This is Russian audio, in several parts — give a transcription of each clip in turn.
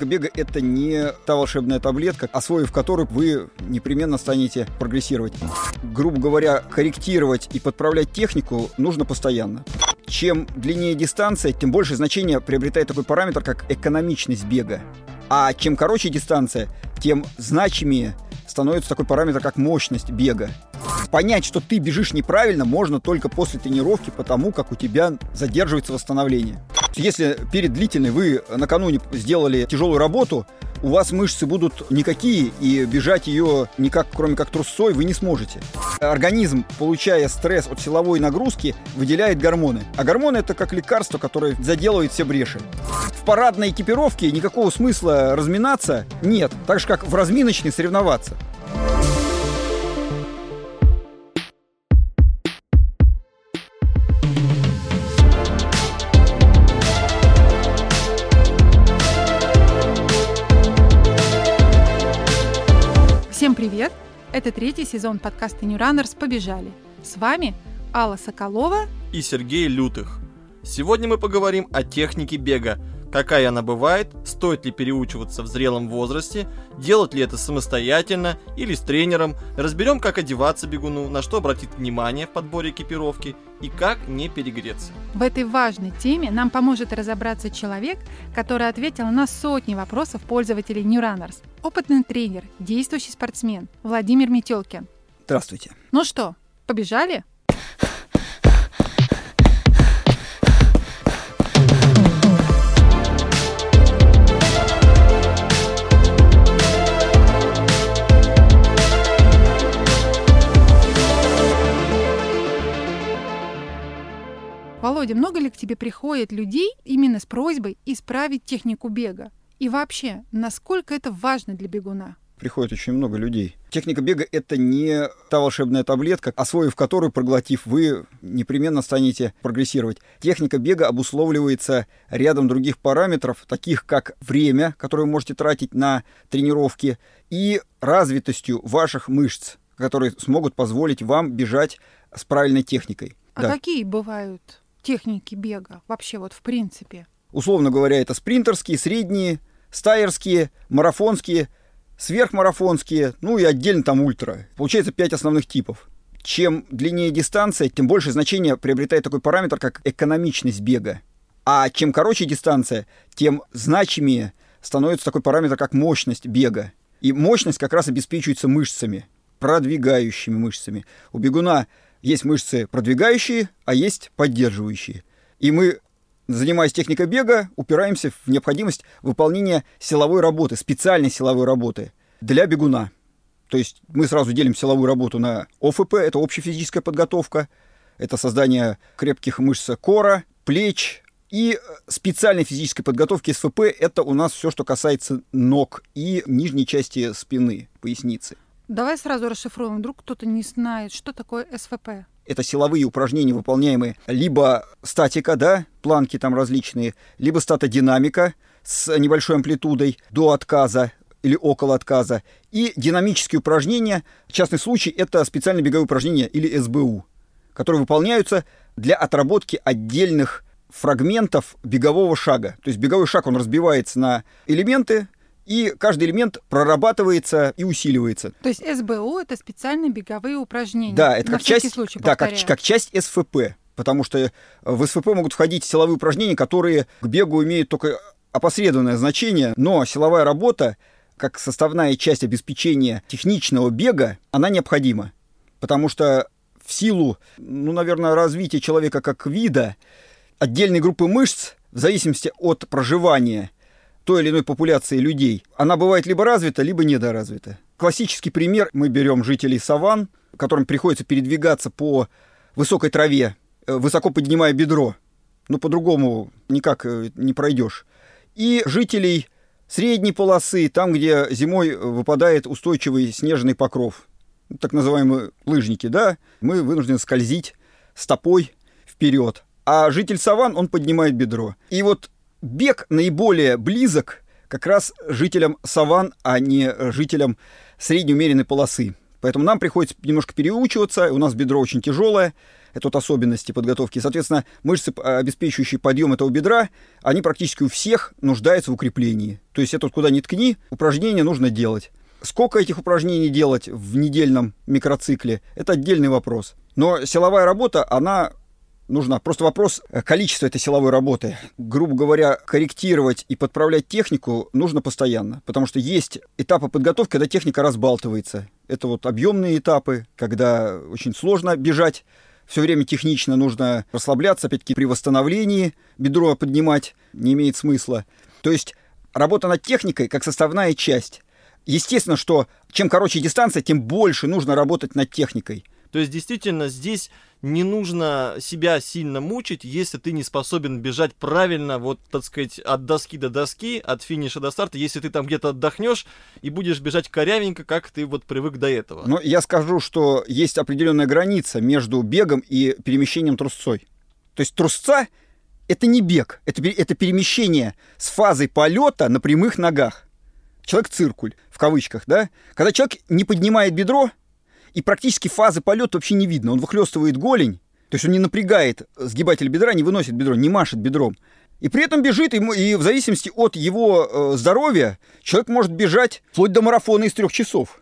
Техника бега — это не та волшебная таблетка, освоив которую вы непременно станете прогрессировать. Грубо говоря, корректировать и подправлять технику нужно постоянно. Чем длиннее дистанция, тем больше значение приобретает такой параметр, как экономичность бега. А чем короче дистанция, тем значимее становится такой параметр, как мощность бега. Понять, что ты бежишь неправильно, можно только после тренировки, потому как у тебя задерживается восстановление. Если перед длительной вы накануне сделали тяжелую работу, у вас мышцы будут никакие, и бежать ее никак, кроме как трусцой, вы не сможете. Организм, получая стресс от силовой нагрузки, выделяет гормоны. А гормоны это как лекарство, которое заделывает все бреши. В парадной экипировке никакого смысла разминаться нет, так же как в разминочной соревноваться. Третий сезон подкаста New Runners «Побежали». С вами Алла Соколова и Сергей Лютых. Сегодня мы поговорим о технике бега, какая она бывает, стоит ли переучиваться в зрелом возрасте, делать ли это самостоятельно или с тренером, разберем, как одеваться бегуну, на что обратить внимание в подборе экипировки и как не перегреться. В этой важной теме нам поможет разобраться человек, который ответил на сотни вопросов пользователей New Runners. Опытный тренер, действующий спортсмен Владимир Метелкин. Здравствуйте. Ну что, побежали? Володя, много ли к тебе приходит людей именно с просьбой исправить технику бега? И вообще, насколько это важно для бегуна? приходит очень много людей. Техника бега — это не та волшебная таблетка, освоив которую, проглотив, вы непременно станете прогрессировать. Техника бега обусловливается рядом других параметров, таких как время, которое вы можете тратить на тренировки, и развитостью ваших мышц, которые смогут позволить вам бежать с правильной техникой. А да. какие бывают техники бега вообще вот в принципе? Условно говоря, это спринтерские, средние, стайерские, марафонские, сверхмарафонские, ну и отдельно там ультра. Получается пять основных типов. Чем длиннее дистанция, тем больше значение приобретает такой параметр, как экономичность бега. А чем короче дистанция, тем значимее становится такой параметр, как мощность бега. И мощность как раз обеспечивается мышцами, продвигающими мышцами. У бегуна есть мышцы продвигающие, а есть поддерживающие. И мы, занимаясь техникой бега, упираемся в необходимость выполнения силовой работы, специальной силовой работы для бегуна. То есть мы сразу делим силовую работу на ОФП, это общая физическая подготовка, это создание крепких мышц кора, плеч, и специальной физической подготовки СФП – это у нас все, что касается ног и нижней части спины, поясницы. Давай сразу расшифруем, вдруг кто-то не знает, что такое СВП. Это силовые упражнения, выполняемые либо статика, да, планки там различные, либо статодинамика с небольшой амплитудой до отказа или около отказа, и динамические упражнения, частный случай, это специальные беговые упражнения или СБУ, которые выполняются для отработки отдельных фрагментов бегового шага. То есть беговой шаг, он разбивается на элементы, и каждый элемент прорабатывается и усиливается. То есть СБУ это специальные беговые упражнения. Да, это как часть, случай, да, как, как часть СФП, потому что в СФП могут входить силовые упражнения, которые к бегу имеют только опосредованное значение, но силовая работа как составная часть обеспечения техничного бега, она необходима. Потому что в силу, ну, наверное, развития человека как вида, отдельные группы мышц, в зависимости от проживания той или иной популяции людей, она бывает либо развита, либо недоразвита. Классический пример мы берем жителей саван, которым приходится передвигаться по высокой траве, э, высоко поднимая бедро. Ну, по-другому никак э, не пройдешь. И жителей средней полосы, там, где зимой выпадает устойчивый снежный покров, так называемые лыжники, да, мы вынуждены скользить стопой вперед. А житель саван, он поднимает бедро. И вот бег наиболее близок как раз жителям саван, а не жителям средней умеренной полосы. Поэтому нам приходится немножко переучиваться, у нас бедро очень тяжелое, это вот особенности подготовки. Соответственно, мышцы, обеспечивающие подъем этого бедра, они практически у всех нуждаются в укреплении. То есть это вот куда ни ткни, упражнения нужно делать. Сколько этих упражнений делать в недельном микроцикле, это отдельный вопрос. Но силовая работа, она нужна. Просто вопрос э, количества этой силовой работы. Грубо говоря, корректировать и подправлять технику нужно постоянно, потому что есть этапы подготовки, когда техника разбалтывается. Это вот объемные этапы, когда очень сложно бежать, все время технично нужно расслабляться, опять-таки при восстановлении бедро поднимать не имеет смысла. То есть работа над техникой как составная часть. Естественно, что чем короче дистанция, тем больше нужно работать над техникой. То есть, действительно, здесь не нужно себя сильно мучить, если ты не способен бежать правильно, вот, так сказать, от доски до доски, от финиша до старта, если ты там где-то отдохнешь и будешь бежать корявенько, как ты вот привык до этого. Но я скажу, что есть определенная граница между бегом и перемещением трусцой. То есть трусца — это не бег, это, это перемещение с фазой полета на прямых ногах. Человек-циркуль, в кавычках, да? Когда человек не поднимает бедро, и практически фазы полета вообще не видно. Он выхлестывает голень, то есть он не напрягает сгибатель бедра, не выносит бедро, не машет бедром. И при этом бежит, ему, и в зависимости от его э, здоровья, человек может бежать вплоть до марафона из трех часов.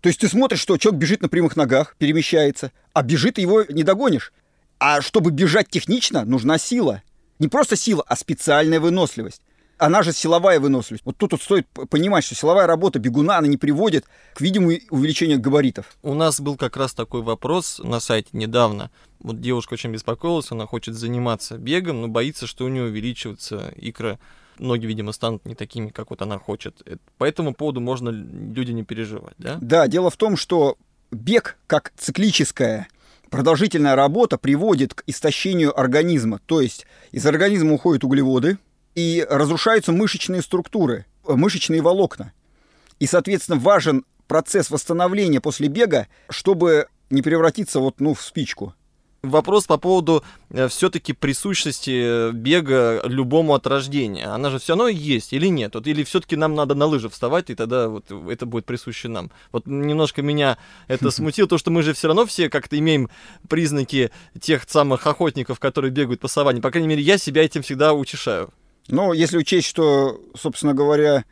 То есть ты смотришь, что человек бежит на прямых ногах, перемещается, а бежит его не догонишь. А чтобы бежать технично, нужна сила. Не просто сила, а специальная выносливость она же силовая выносливость. Вот тут вот стоит понимать, что силовая работа бегуна, она не приводит к видимому увеличению габаритов. У нас был как раз такой вопрос на сайте недавно. Вот девушка очень беспокоилась, она хочет заниматься бегом, но боится, что у нее увеличиваются икры ноги, видимо, станут не такими, как вот она хочет. По этому поводу можно люди не переживать, да? Да, дело в том, что бег как циклическая продолжительная работа приводит к истощению организма. То есть из организма уходят углеводы, и разрушаются мышечные структуры, э, мышечные волокна. И, соответственно, важен процесс восстановления после бега, чтобы не превратиться вот, ну, в спичку. Вопрос по поводу э, все-таки присущности э, бега любому от рождения. Она же все равно есть или нет? Вот, или все-таки нам надо на лыжи вставать, и тогда вот это будет присуще нам. Вот немножко меня это смутило, то, что мы же все равно все как-то имеем признаки тех самых охотников, которые бегают по саванне. По крайней мере, я себя этим всегда утешаю. Но если учесть, что, собственно говоря,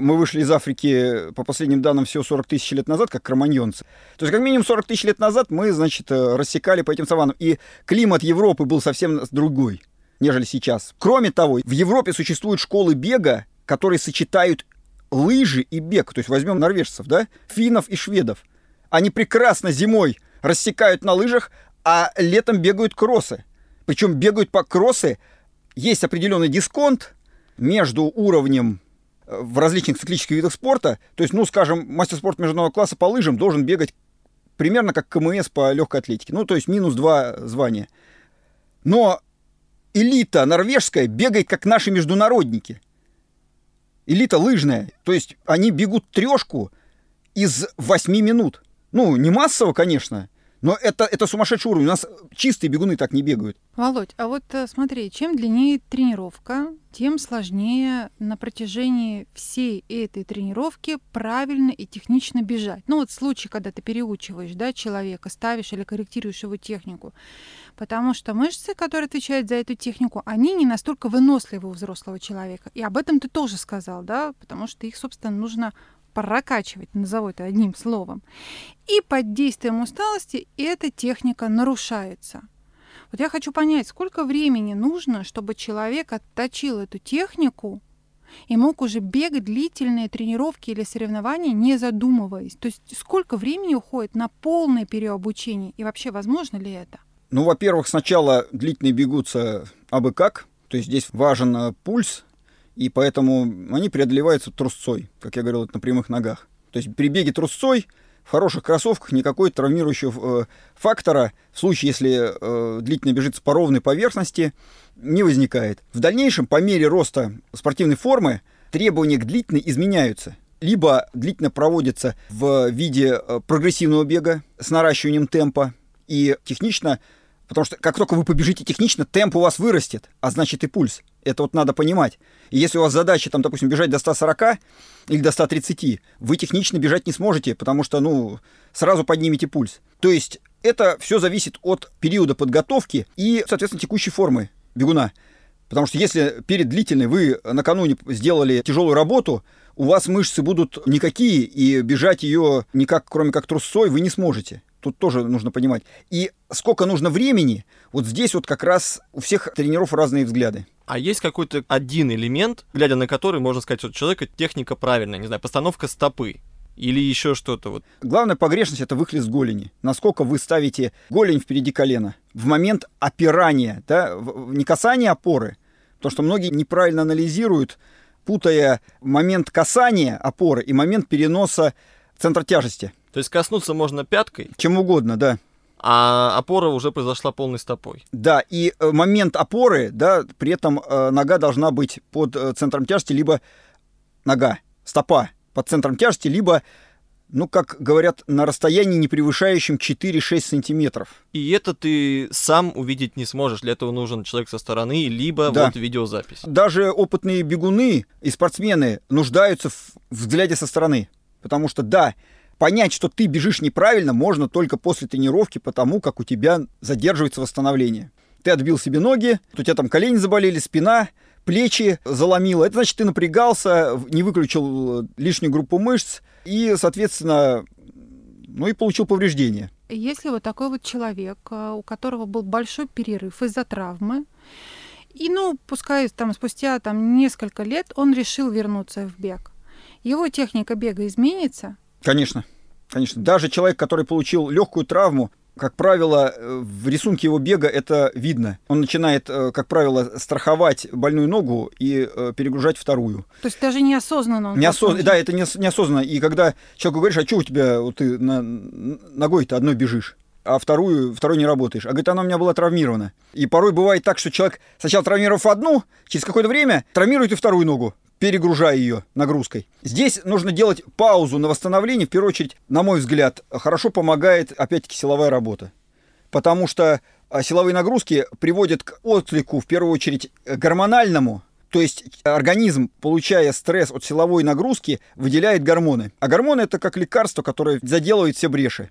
мы вышли из Африки, по последним данным, всего 40 тысяч лет назад, как кроманьонцы. То есть, как минимум 40 тысяч лет назад мы, значит, э, рассекали по этим саванам. И климат Европы был совсем другой, нежели сейчас. Кроме того, в Европе существуют школы бега, которые сочетают лыжи и бег. То есть, возьмем норвежцев, да, финнов и шведов. Они прекрасно зимой рассекают на лыжах, а летом бегают кроссы. Причем бегают по кроссы есть определенный дисконт между уровнем э, в различных циклических видах спорта. То есть, ну, скажем, мастер спорта международного класса по лыжам должен бегать примерно как КМС по легкой атлетике. Ну, то есть минус два звания. Но элита норвежская бегает как наши международники. Элита лыжная. То есть они бегут трешку из восьми минут. Ну, не массово, конечно, но это, это сумасшедший уровень. У нас чистые бегуны так не бегают. Володь, а вот э, смотри, чем длиннее тренировка, тем сложнее на протяжении всей этой тренировки правильно и технично бежать. Ну вот случай, когда ты переучиваешь да, человека, ставишь или корректируешь его технику. Потому что мышцы, которые отвечают за эту технику, они не настолько выносливы у взрослого человека. И об этом ты тоже сказал, да, потому что их, собственно, нужно прокачивать, назову это одним словом. И под действием усталости эта техника нарушается. Вот я хочу понять, сколько времени нужно, чтобы человек отточил эту технику и мог уже бегать длительные тренировки или соревнования, не задумываясь. То есть сколько времени уходит на полное переобучение и вообще возможно ли это? Ну, во-первых, сначала длительные бегутся абы как. То есть здесь важен э, пульс, и поэтому они преодолеваются трусцой, как я говорил, на прямых ногах. То есть при беге трусцой в хороших кроссовках никакой травмирующего э, фактора в случае, если э, длительно бежится по ровной поверхности, не возникает. В дальнейшем, по мере роста спортивной формы, требования к длительной изменяются. Либо длительно проводится в виде э, прогрессивного бега с наращиванием темпа и технично, потому что как только вы побежите технично, темп у вас вырастет, а значит и пульс. Это вот надо понимать. И если у вас задача, там, допустим, бежать до 140 или до 130, вы технично бежать не сможете, потому что, ну, сразу поднимете пульс. То есть это все зависит от периода подготовки и, соответственно, текущей формы бегуна. Потому что если перед длительной вы накануне сделали тяжелую работу, у вас мышцы будут никакие, и бежать ее никак, кроме как трусой, вы не сможете. Тут тоже нужно понимать. И сколько нужно времени, вот здесь вот как раз у всех тренеров разные взгляды. А есть какой-то один элемент, глядя на который можно сказать, что у человека техника правильная, не знаю, постановка стопы или еще что-то вот. Главная погрешность это выхлест голени. Насколько вы ставите голень впереди колена в момент опирания, да, не касания опоры, то что многие неправильно анализируют, путая момент касания опоры и момент переноса центра тяжести. То есть коснуться можно пяткой? Чем угодно, да. А опора уже произошла полной стопой. Да, и э, момент опоры, да, при этом э, нога должна быть под э, центром тяжести, либо нога, стопа под центром тяжести, либо ну, как говорят, на расстоянии, не превышающем 4-6 сантиметров. И это ты сам увидеть не сможешь. Для этого нужен человек со стороны, либо да. вот видеозапись. Даже опытные бегуны и спортсмены нуждаются в взгляде со стороны. Потому что, да, понять, что ты бежишь неправильно, можно только после тренировки, потому как у тебя задерживается восстановление. Ты отбил себе ноги, у тебя там колени заболели, спина, плечи заломило. Это значит, ты напрягался, не выключил э, лишнюю группу мышц и, соответственно, ну и получил повреждения. Если вот такой вот человек, э, у которого был большой перерыв из-за травмы, и, ну, пускай там спустя там несколько лет он решил вернуться в бег, его техника бега изменится? Конечно. Конечно. Даже человек, который получил легкую травму, как правило, э, в рисунке его бега это видно. Он начинает, э, как правило, страховать больную ногу и э, перегружать вторую. То есть даже неосознанно он Неосоз... Да, это неосознанно. И когда человеку говоришь, а что у тебя, вот ты на... ногой-то одной бежишь? а вторую, второй не работаешь. А говорит, она у меня была травмирована. И порой бывает так, что человек сначала травмировав одну, через какое-то время травмирует и вторую ногу перегружая ее нагрузкой. Здесь нужно делать паузу на восстановление. В первую очередь, на мой взгляд, хорошо помогает, опять-таки, силовая работа. Потому что а, силовые нагрузки приводят к отклику, в первую очередь, гормональному. То есть организм, получая стресс от силовой нагрузки, выделяет гормоны. А гормоны это как лекарство, которое заделывает все бреши.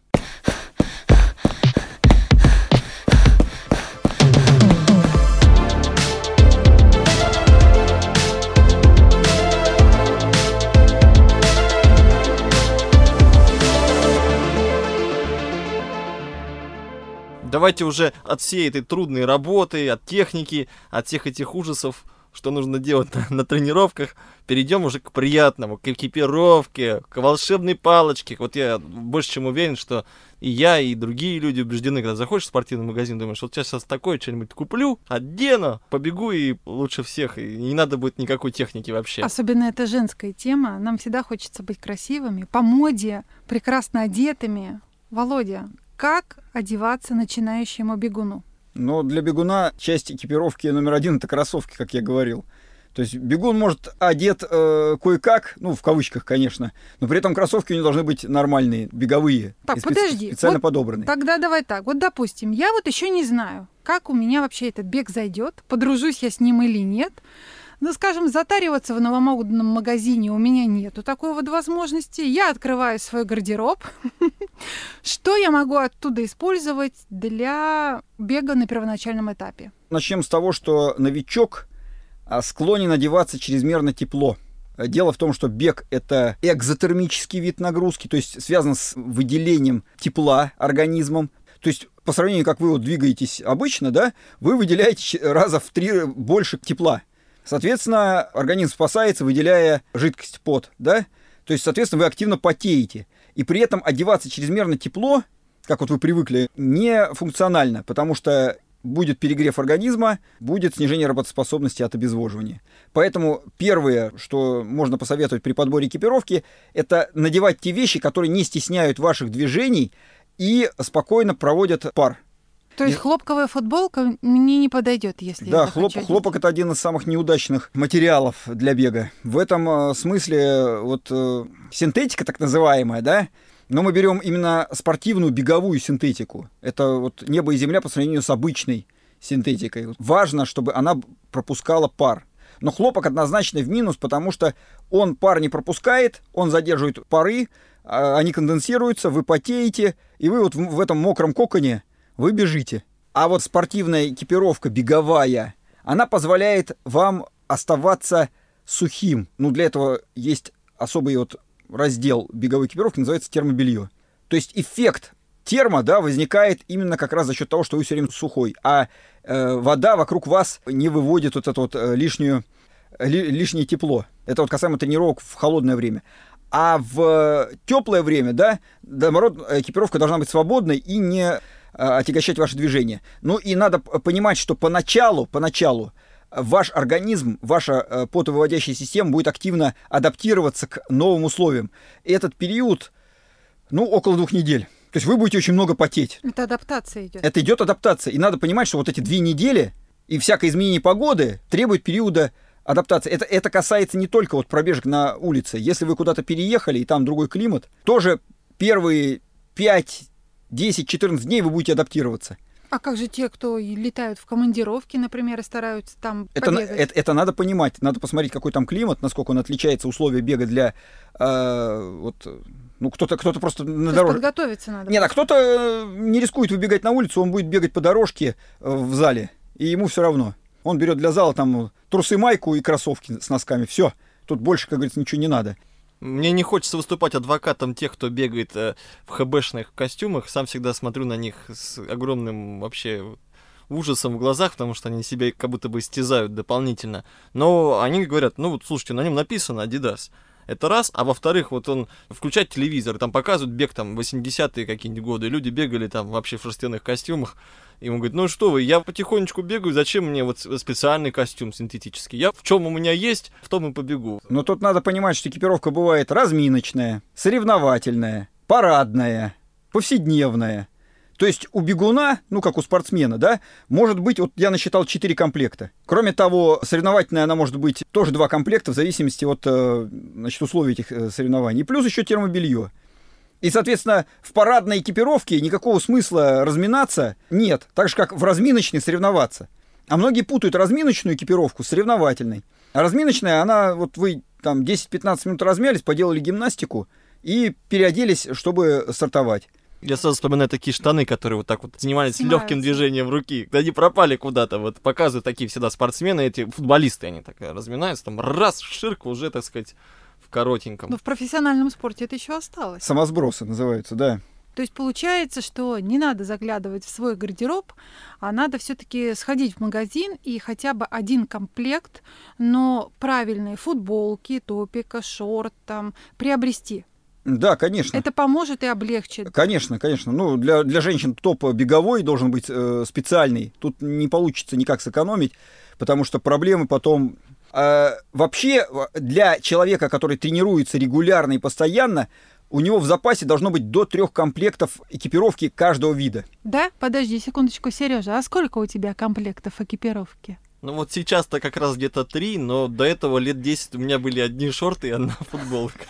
Давайте уже от всей этой трудной работы, от техники, от всех этих ужасов, что нужно делать на, на тренировках, перейдем уже к приятному, к экипировке, к волшебной палочке. Вот я больше чем уверен, что и я, и другие люди убеждены, когда заходишь в спортивный магазин, думаешь, вот сейчас, сейчас такое что-нибудь куплю, одену, побегу и лучше всех, и не надо будет никакой техники вообще. Особенно это женская тема. Нам всегда хочется быть красивыми, по моде, прекрасно одетыми. Володя, как одеваться начинающему бегуну? Но для бегуна часть экипировки номер один это кроссовки, как я говорил. То есть бегун может одет э, кое-как, ну, в кавычках, конечно, но при этом кроссовки у него должны быть нормальные, беговые. Так, специ- подожди. Специально вот подобранные. Тогда давай так. Вот, допустим, я вот еще не знаю, как у меня вообще этот бег зайдет, подружусь я с ним или нет ну, скажем, затариваться в новомодном магазине у меня нету такой вот возможности. Я открываю свой гардероб. Что я могу оттуда использовать для бега на первоначальном этапе? Начнем с того, что новичок а, склонен одеваться чрезмерно тепло. Дело в том, что бег – это экзотермический вид нагрузки, то есть связан с выделением тепла организмом. То есть по сравнению, как вы вот двигаетесь обычно, да, вы выделяете раза в три больше тепла. Соответственно, организм спасается, выделяя жидкость, пот, да? То есть, соответственно, вы активно потеете. И при этом одеваться чрезмерно тепло, как вот вы привыкли, не функционально, потому что будет перегрев организма, будет снижение работоспособности от обезвоживания. Поэтому первое, что можно посоветовать при подборе экипировки, это надевать те вещи, которые не стесняют ваших движений и спокойно проводят пар. То есть и... хлопковая футболка мне не подойдет, если да, я хлоп, хлопок это один из самых неудачных материалов для бега. В этом э, смысле вот э, синтетика так называемая, да, но мы берем именно спортивную беговую синтетику. Это вот небо и земля по сравнению с обычной синтетикой. Важно, чтобы она пропускала пар. Но хлопок однозначно в минус, потому что он пар не пропускает, он задерживает пары, а, они конденсируются, вы потеете, и вы вот в этом мокром коконе вы бежите. А вот спортивная экипировка беговая, она позволяет вам оставаться сухим. Ну, для этого есть особый вот раздел беговой экипировки, называется термобелье. То есть эффект термо, да, возникает именно как раз за счет того, что вы все время сухой, а э, вода вокруг вас не выводит вот это вот э, лишнюю, ли, лишнее тепло. Это вот касаемо тренировок в холодное время. А в теплое время, да, наоборот, экипировка должна быть свободной и не э, отягощать ваше движение. Ну и надо понимать, что поначалу, поначалу ваш организм, ваша э, потовыводящая система будет активно адаптироваться к новым условиям. И этот период, ну, около двух недель. То есть вы будете очень много потеть. Это адаптация идет. Это идет адаптация. И надо понимать, что вот эти две недели и всякое изменение погоды требует периода адаптации. Это, это касается не только вот пробежек на улице. Если вы куда-то переехали, и там другой климат, тоже первые 5, 10, 14 дней вы будете адаптироваться. А как же те, кто летают в командировки, например, и стараются там это, это, это надо понимать. Надо посмотреть, какой там климат, насколько он отличается, условия бега для э, вот, ну, кто-то кто просто на дороге. подготовиться надо. Нет, а кто-то э, не рискует выбегать на улицу, он будет бегать по дорожке э, в зале, и ему все равно. Он берет для зала там трусы, майку и кроссовки с носками. Все. Тут больше, как говорится, ничего не надо. Мне не хочется выступать адвокатом тех, кто бегает э, в ХБшных костюмах. Сам всегда смотрю на них с огромным вообще ужасом в глазах, потому что они себя как будто бы истязают дополнительно. Но они говорят, ну вот слушайте, на нем написано Adidas. Это раз. А во-вторых, вот он включает телевизор, там показывают бег там 80-е какие-нибудь годы. Люди бегали там вообще в шерстяных костюмах. И он говорит, ну что вы, я потихонечку бегаю, зачем мне вот специальный костюм синтетический? Я в чем у меня есть, в том и побегу. Но тут надо понимать, что экипировка бывает разминочная, соревновательная, парадная, повседневная. То есть у бегуна, ну как у спортсмена, да, может быть, вот я насчитал 4 комплекта. Кроме того, соревновательная она может быть тоже два комплекта в зависимости от э, значит, условий этих э, соревнований. И плюс еще термобелье. И, соответственно, в парадной экипировке никакого смысла разминаться нет, так же, как в разминочной соревноваться. А многие путают разминочную экипировку с соревновательной. А разминочная, она, вот вы там 10-15 минут размялись, поделали гимнастику и переоделись, чтобы стартовать. Я сразу вспоминаю такие штаны, которые вот так вот занимались легким движением руки. Они пропали куда-то. Вот показывают такие всегда спортсмены, эти футболисты, они так разминаются, там раз, ширк, уже, так сказать, коротеньком. Но в профессиональном спорте это еще осталось. Самосбросы называются, да. То есть получается, что не надо заглядывать в свой гардероб, а надо все-таки сходить в магазин и хотя бы один комплект, но правильные футболки, топика, шорт там приобрести. Да, конечно. Это поможет и облегчит. Конечно, конечно. Ну, для, для женщин топ беговой должен быть э, специальный. Тут не получится никак сэкономить, потому что проблемы потом... Э, вообще, для человека, который тренируется регулярно и постоянно, у него в запасе должно быть до трех комплектов экипировки каждого вида. Да? Подожди секундочку, Сережа, а сколько у тебя комплектов экипировки? Ну вот сейчас-то как раз где-то три, но до этого лет 10 у меня были одни шорты и одна футболка.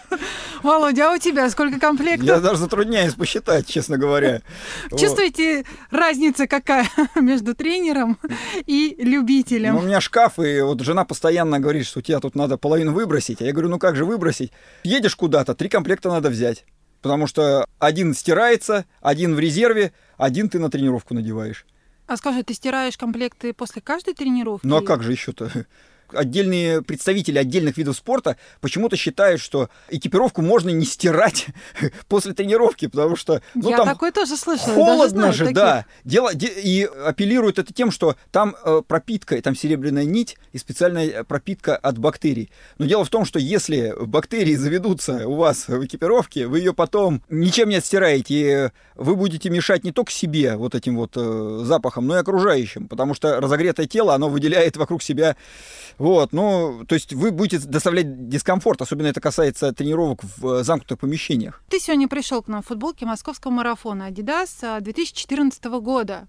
Володя, а у тебя сколько комплектов? Я даже затрудняюсь посчитать, честно говоря. Чувствуете разница какая между тренером и любителем? Ну, у меня шкаф, и вот жена постоянно говорит, что тебе тут надо половину выбросить. А я говорю, ну как же выбросить? Едешь куда-то, три комплекта надо взять. Потому что один стирается, один в резерве, один ты на тренировку надеваешь. А скажи, ты стираешь комплекты после каждой тренировки? Ну а как же еще-то? Отдельные представители отдельных видов спорта почему-то считают, что экипировку можно не стирать после тренировки, потому что ну, Я там такое тоже слышала. Холодно же, таких. да. Дело, де, и апеллируют это тем, что там э, пропитка, там серебряная нить и специальная пропитка от бактерий. Но дело в том, что если бактерии заведутся у вас в экипировке, вы ее потом ничем не отстираете, и вы будете мешать не только себе вот этим вот э, запахом, но и окружающим, потому что разогретое тело, оно выделяет вокруг себя вот, ну, то есть вы будете доставлять дискомфорт, особенно это касается тренировок в э, замкнутых помещениях. Ты сегодня пришел к нам в футболке московского марафона Adidas 2014 а, года.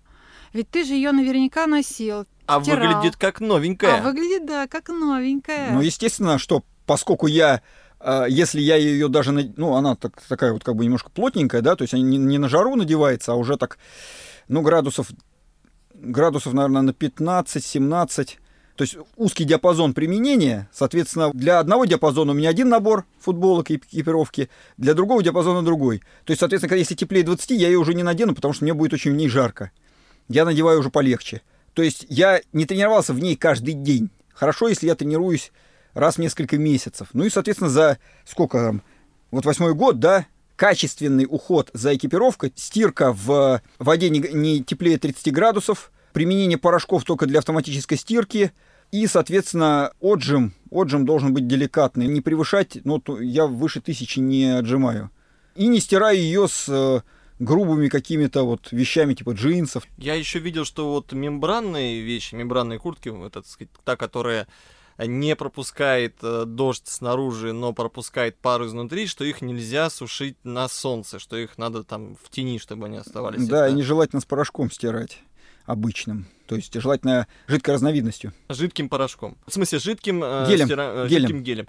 Ведь ты же ее наверняка носил. А стирал. выглядит как новенькая. А выглядит, да, как новенькая. Ну, естественно, что поскольку я э, если я ее даже, ну, она так, такая вот как бы немножко плотненькая, да, то есть она не, не на жару надевается, а уже так, ну, градусов градусов, наверное, на 15-17. То есть узкий диапазон применения, соответственно, для одного диапазона у меня один набор футболок и экипировки, для другого диапазона другой. То есть, соответственно, если теплее 20, я ее уже не надену, потому что мне будет очень в ней жарко. Я надеваю уже полегче. То есть я не тренировался в ней каждый день. Хорошо, если я тренируюсь раз в несколько месяцев. Ну и, соответственно, за сколько там, вот восьмой год, да, качественный уход за экипировкой, стирка в воде не, не теплее 30 градусов, применение порошков только для автоматической стирки и, соответственно, отжим. Отжим должен быть деликатный, не превышать, ну, я выше тысячи не отжимаю. И не стираю ее с э, грубыми какими-то вот вещами типа джинсов. Я еще видел, что вот мембранные вещи, мембранные куртки, это, так сказать, та, которая не пропускает э, дождь снаружи, но пропускает пару изнутри, что их нельзя сушить на солнце, что их надо там в тени, чтобы они оставались. Да, и нежелательно с порошком стирать обычным. То есть желательно жидкой разновидностью. Жидким порошком. В смысле, жидким, э, гелем. Стира... Э, гелем. жидким гелем.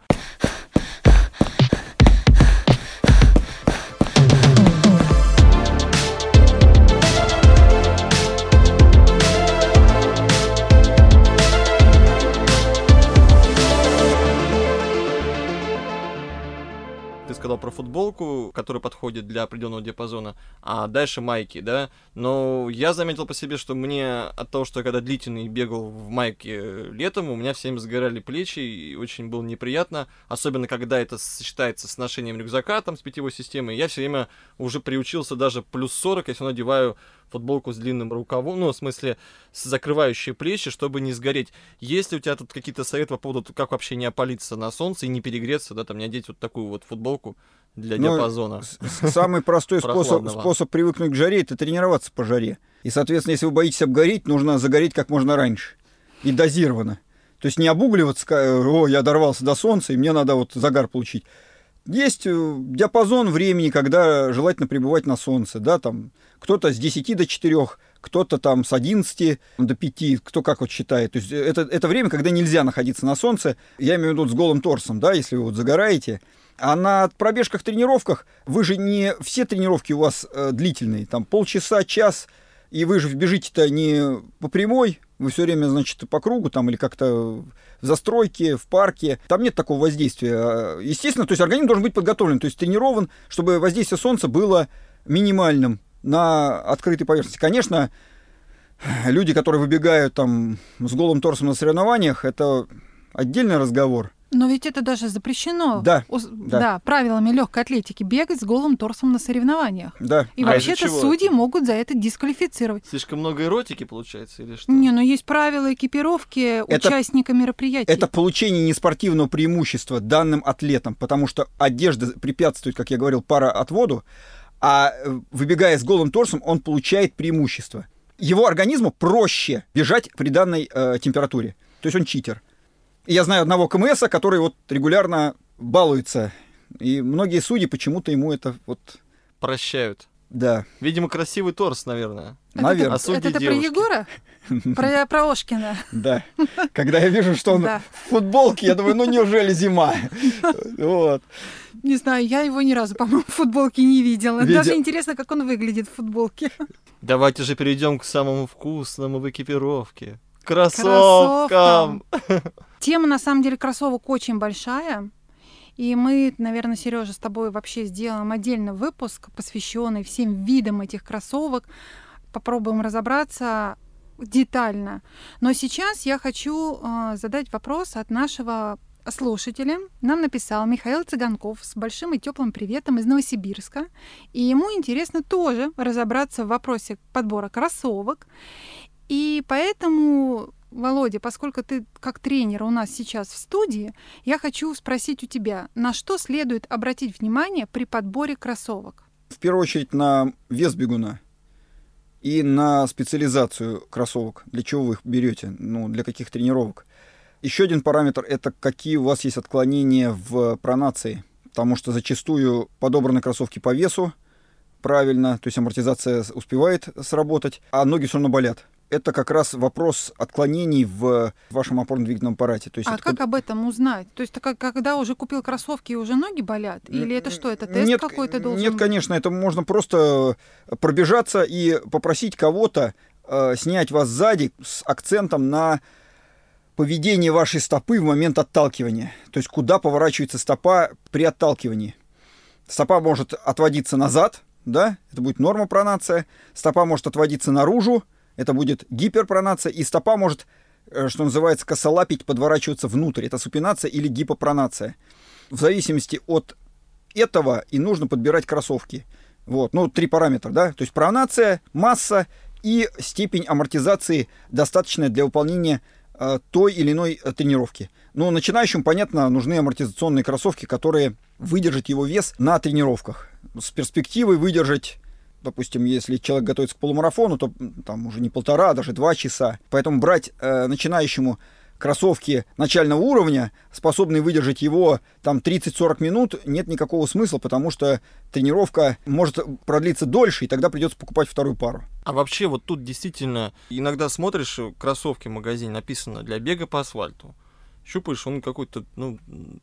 Подходит для определенного диапазона, а дальше майки, да. Но я заметил по себе, что мне от того, что я когда длительный бегал в майке летом, у меня всем сгорали плечи, и очень было неприятно, особенно когда это сочетается с ношением рюкзака, там, с питьевой системой. Я все время уже приучился даже плюс 40, если надеваю футболку с длинным рукавом, ну, в смысле, с закрывающей плечи, чтобы не сгореть. Есть ли у тебя тут какие-то советы по поводу, как вообще не опалиться на солнце и не перегреться, да, там, не одеть вот такую вот футболку для ну, диапазона? Самый простой способ, способ привыкнуть к жаре — это тренироваться по жаре. И, соответственно, если вы боитесь обгореть, нужно загореть как можно раньше и дозированно. То есть не обугливаться, о, я дорвался до солнца, и мне надо вот загар получить. Есть э, диапазон времени, когда желательно пребывать на солнце, да, там кто-то с 10 до 4, кто-то там с 11 до 5, кто как вот считает. То есть это, это время, когда нельзя находиться на солнце, я имею в виду с голым торсом, да, если вы вот загораете. А на пробежках, тренировках вы же не все тренировки у вас э, длительные, там полчаса, час, и вы же бежите-то не по прямой, вы все время, значит, по кругу там или как-то в застройке, в парке. Там нет такого воздействия. Естественно, то есть организм должен быть подготовлен, то есть тренирован, чтобы воздействие солнца было минимальным на открытой поверхности. Конечно, люди, которые выбегают там с голым торсом на соревнованиях, это отдельный разговор. Но ведь это даже запрещено. Да. У, да. да, правилами легкой атлетики бегать с голым торсом на соревнованиях. Да. И а вообще-то судьи могут за это дисквалифицировать. Слишком много эротики получается или что? Не, ну есть правила экипировки это, участника мероприятия. Это получение неспортивного преимущества данным атлетам, потому что одежда препятствует, как я говорил, пароотводу, а э, выбегая с голым торсом, он получает преимущество. Его организму проще бежать при данной э, температуре. То есть он читер. Я знаю одного КМСа, который вот регулярно балуется. И многие судьи почему-то ему это вот... Прощают. Да. Видимо, красивый торс, наверное. Наверное. А это, это про Егора? Про, про Ошкина? Да. Когда я вижу, что он в футболке, я думаю, ну неужели зима? Вот. Не знаю, я его ни разу, по-моему, в футболке не видела. Видел. Даже интересно, как он выглядит в футболке. Давайте же перейдем к самому вкусному в экипировке. Кроссовкам! Кроссовкам. Тема, на самом деле, кроссовок очень большая. И мы, наверное, Сережа, с тобой вообще сделаем отдельный выпуск, посвященный всем видам этих кроссовок. Попробуем разобраться детально. Но сейчас я хочу э, задать вопрос от нашего слушателя. Нам написал Михаил Цыганков с большим и теплым приветом из Новосибирска. И ему интересно тоже разобраться в вопросе подбора кроссовок. И поэтому Володя, поскольку ты как тренер у нас сейчас в студии, я хочу спросить у тебя, на что следует обратить внимание при подборе кроссовок? В первую очередь на вес бегуна и на специализацию кроссовок. Для чего вы их берете? Ну, для каких тренировок? Еще один параметр – это какие у вас есть отклонения в пронации. Потому что зачастую подобраны кроссовки по весу правильно, то есть амортизация успевает сработать, а ноги все равно болят это как раз вопрос отклонений в вашем опорно-двигательном аппарате. То есть а как об этом узнать? То есть как, когда уже купил кроссовки и уже ноги болят? Или это что, это тест нет, какой-то должен Нет, конечно, это можно просто пробежаться и попросить кого-то э, снять вас сзади с акцентом на поведение вашей стопы в момент отталкивания. То есть куда поворачивается стопа при отталкивании. Стопа может отводиться назад, да, это будет нормопронация. Стопа может отводиться наружу, это будет гиперпронация. И стопа может, э, что называется, косолапить, подворачиваться внутрь. Это супинация или гипопронация. В зависимости от этого и нужно подбирать кроссовки. Вот, ну, три параметра, да, то есть пронация, масса и степень амортизации, достаточная для выполнения э, той или иной э, тренировки. Но начинающим, понятно, нужны амортизационные кроссовки, которые выдержат его вес на тренировках. С перспективой выдержать допустим, если человек готовится к полумарафону, то там уже не полтора, даже два часа. Поэтому брать э, начинающему кроссовки начального уровня, способные выдержать его там 30-40 минут, нет никакого смысла, потому что тренировка может продлиться дольше, и тогда придется покупать вторую пару. А вообще вот тут действительно иногда смотришь кроссовки в магазине, написано для бега по асфальту. Щупаешь, он какой-то, ну,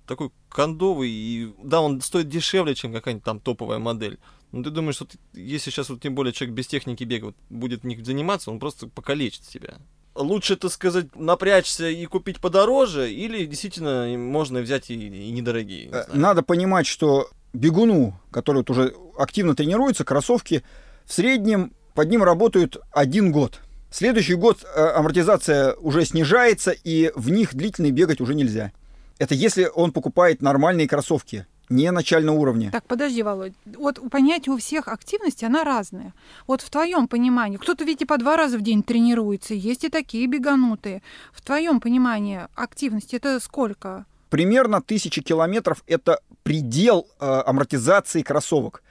такой кондовый, и да, он стоит дешевле, чем какая-нибудь там топовая модель. Но ты думаешь, что ты, если сейчас вот тем более человек без техники бега вот, будет в них заниматься, он просто покалечит себя лучше, так сказать, напрячься и купить подороже, или действительно можно взять и, и недорогие? Не э, Надо понимать, что бегуну, который вот уже активно тренируется, кроссовки в среднем под ним работают один год. Следующий год э, амортизация уже снижается, и в них длительно бегать уже нельзя. Это если он покупает нормальные кроссовки не начального уровня. Так, подожди, Володь. Вот понятие у всех активности, она разная. Вот в твоем понимании, кто-то ведь и по два раза в день тренируется, есть и такие беганутые. В твоем понимании активности это сколько? Примерно тысячи километров – это предел э, амортизации кроссовок.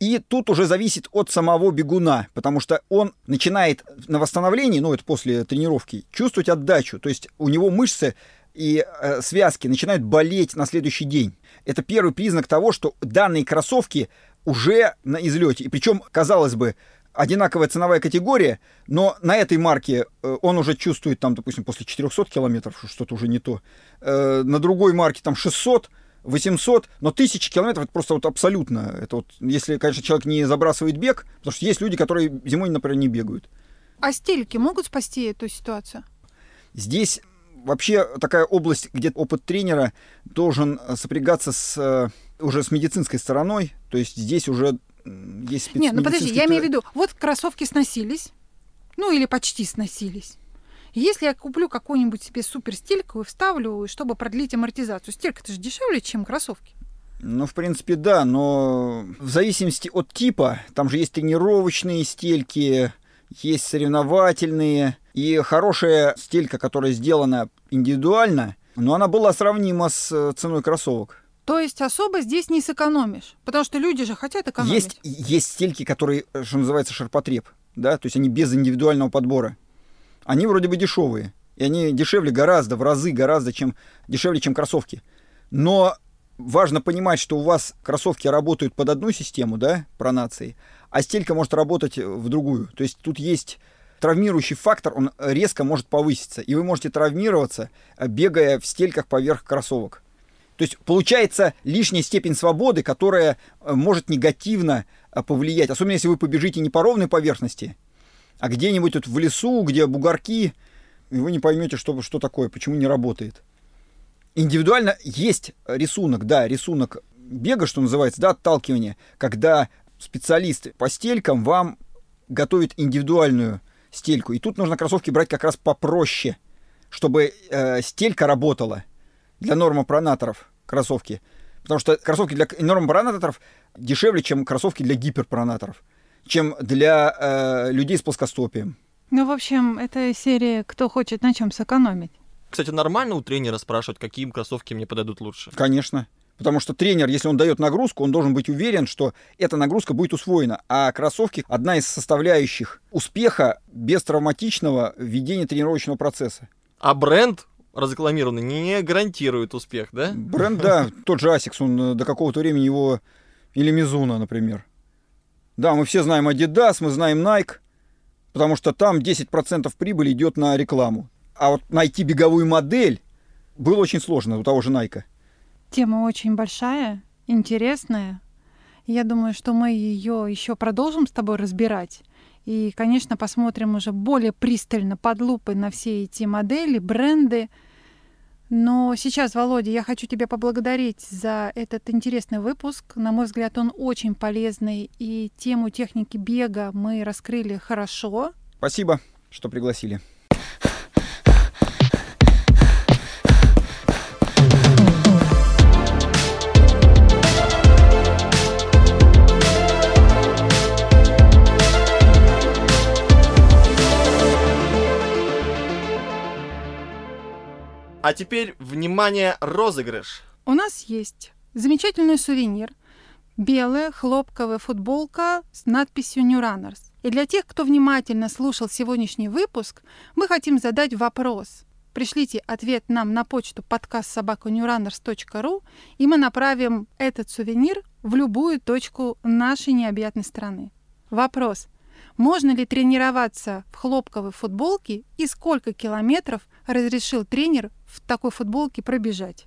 И тут уже зависит от самого бегуна, потому что он начинает на восстановлении, ну это после тренировки, чувствовать отдачу. То есть у него мышцы и э, связки начинают болеть на следующий день. Это первый признак того, что данные кроссовки уже на излете. И причем, казалось бы, одинаковая ценовая категория, но на этой марке э, он уже чувствует, там, допустим, после 400 километров, что что-то уже не то. Э, на другой марке там 600, 800, но 1000 километров это просто вот абсолютно. Это вот, если, конечно, человек не забрасывает бег, потому что есть люди, которые зимой, например, не бегают. А стельки могут спасти эту ситуацию? Здесь вообще такая область, где опыт тренера должен э, сопрягаться с э, уже с медицинской стороной, то есть здесь уже есть специ... Нет, ну подожди, я имею в виду, вот кроссовки сносились, ну или почти сносились. Если я куплю какую-нибудь себе супер стельку и вставлю, чтобы продлить амортизацию, стелька-то же дешевле, чем кроссовки. Ну, в принципе, да, но в зависимости от типа, там же есть тренировочные стельки, есть соревновательные, и хорошая стелька, которая сделана индивидуально, но она была сравнима с э, ценой кроссовок. То есть особо здесь не сэкономишь, потому что люди же хотят экономить. Есть, есть стельки, которые, э, что называется, ширпотреб, да, то есть они без индивидуального подбора. Они вроде бы дешевые, и они дешевле гораздо, в разы гораздо, чем дешевле, чем кроссовки. Но важно понимать, что у вас кроссовки работают под одну систему, да, пронации, а стелька может работать в другую. То есть тут есть травмирующий фактор, он резко может повыситься, и вы можете травмироваться, бегая в стельках поверх кроссовок. То есть получается лишняя степень свободы, которая э, может негативно э, повлиять, особенно если вы побежите не по ровной поверхности, а где-нибудь вот в лесу, где бугорки, и вы не поймете, что, что такое, почему не работает. Индивидуально есть рисунок, да, рисунок бега, что называется, да, отталкивание, когда специалист по стелькам вам готовит индивидуальную стельку. И тут нужно кроссовки брать как раз попроще, чтобы э, стелька работала для нормопронаторов кроссовки. Потому что кроссовки для нормопронаторов дешевле, чем кроссовки для гиперпронаторов, чем для э, людей с плоскостопием. Ну, в общем, это серия «Кто хочет на чем сэкономить». Кстати, нормально у тренера спрашивать, какие кроссовки мне подойдут лучше? Конечно. Потому что тренер, если он дает нагрузку, он должен быть уверен, что эта нагрузка будет усвоена. А кроссовки – одна из составляющих успеха без травматичного ведения тренировочного процесса. А бренд разрекламированный не гарантирует успех, да? Бренд, да. Тот же Asics, он э, до какого-то времени его... Или Мизуна, например. Да, мы все знаем Adidas, мы знаем Nike, потому что там 10% прибыли идет на рекламу. А вот найти беговую модель было очень сложно у того же Nike. Тема очень большая, интересная. Я думаю, что мы ее еще продолжим с тобой разбирать. И, конечно, посмотрим уже более пристально под лупой на все эти модели, бренды. Но сейчас, Володя, я хочу тебя поблагодарить за этот интересный выпуск. На мой взгляд, он очень полезный, и тему техники бега мы раскрыли хорошо. Спасибо, что пригласили. А теперь, внимание, розыгрыш. У нас есть замечательный сувенир. Белая хлопковая футболка с надписью New Runners. И для тех, кто внимательно слушал сегодняшний выпуск, мы хотим задать вопрос. Пришлите ответ нам на почту подкаст собаканewrunners.ru, и мы направим этот сувенир в любую точку нашей необъятной страны. Вопрос. Можно ли тренироваться в хлопковой футболке и сколько километров разрешил тренер в такой футболке пробежать?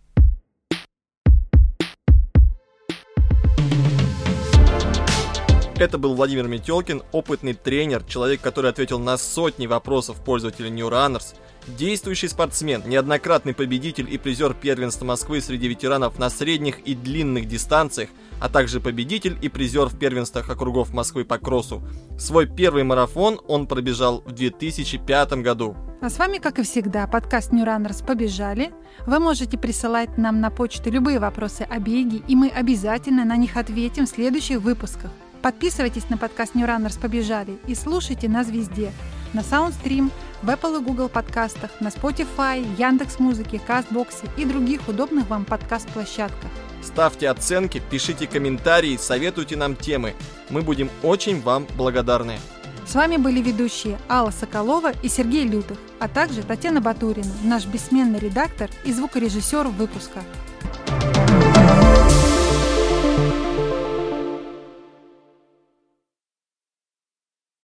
Это был Владимир Метелкин, опытный тренер, человек, который ответил на сотни вопросов пользователей New Runners, действующий спортсмен, неоднократный победитель и призер первенства Москвы среди ветеранов на средних и длинных дистанциях, а также победитель и призер в первенствах округов Москвы по кроссу. Свой первый марафон он пробежал в 2005 году. А с вами, как и всегда, подкаст New Runners «Побежали». Вы можете присылать нам на почту любые вопросы о беге, и мы обязательно на них ответим в следующих выпусках. Подписывайтесь на подкаст New Runners «Побежали» и слушайте нас везде. На Soundstream, в Apple и Google подкастах, на Spotify, Яндекс.Музыке, Кастбоксе и других удобных вам подкаст-площадках. Ставьте оценки, пишите комментарии, советуйте нам темы. Мы будем очень вам благодарны. С вами были ведущие Алла Соколова и Сергей Лютых, а также Татьяна Батурина, наш бессменный редактор и звукорежиссер выпуска.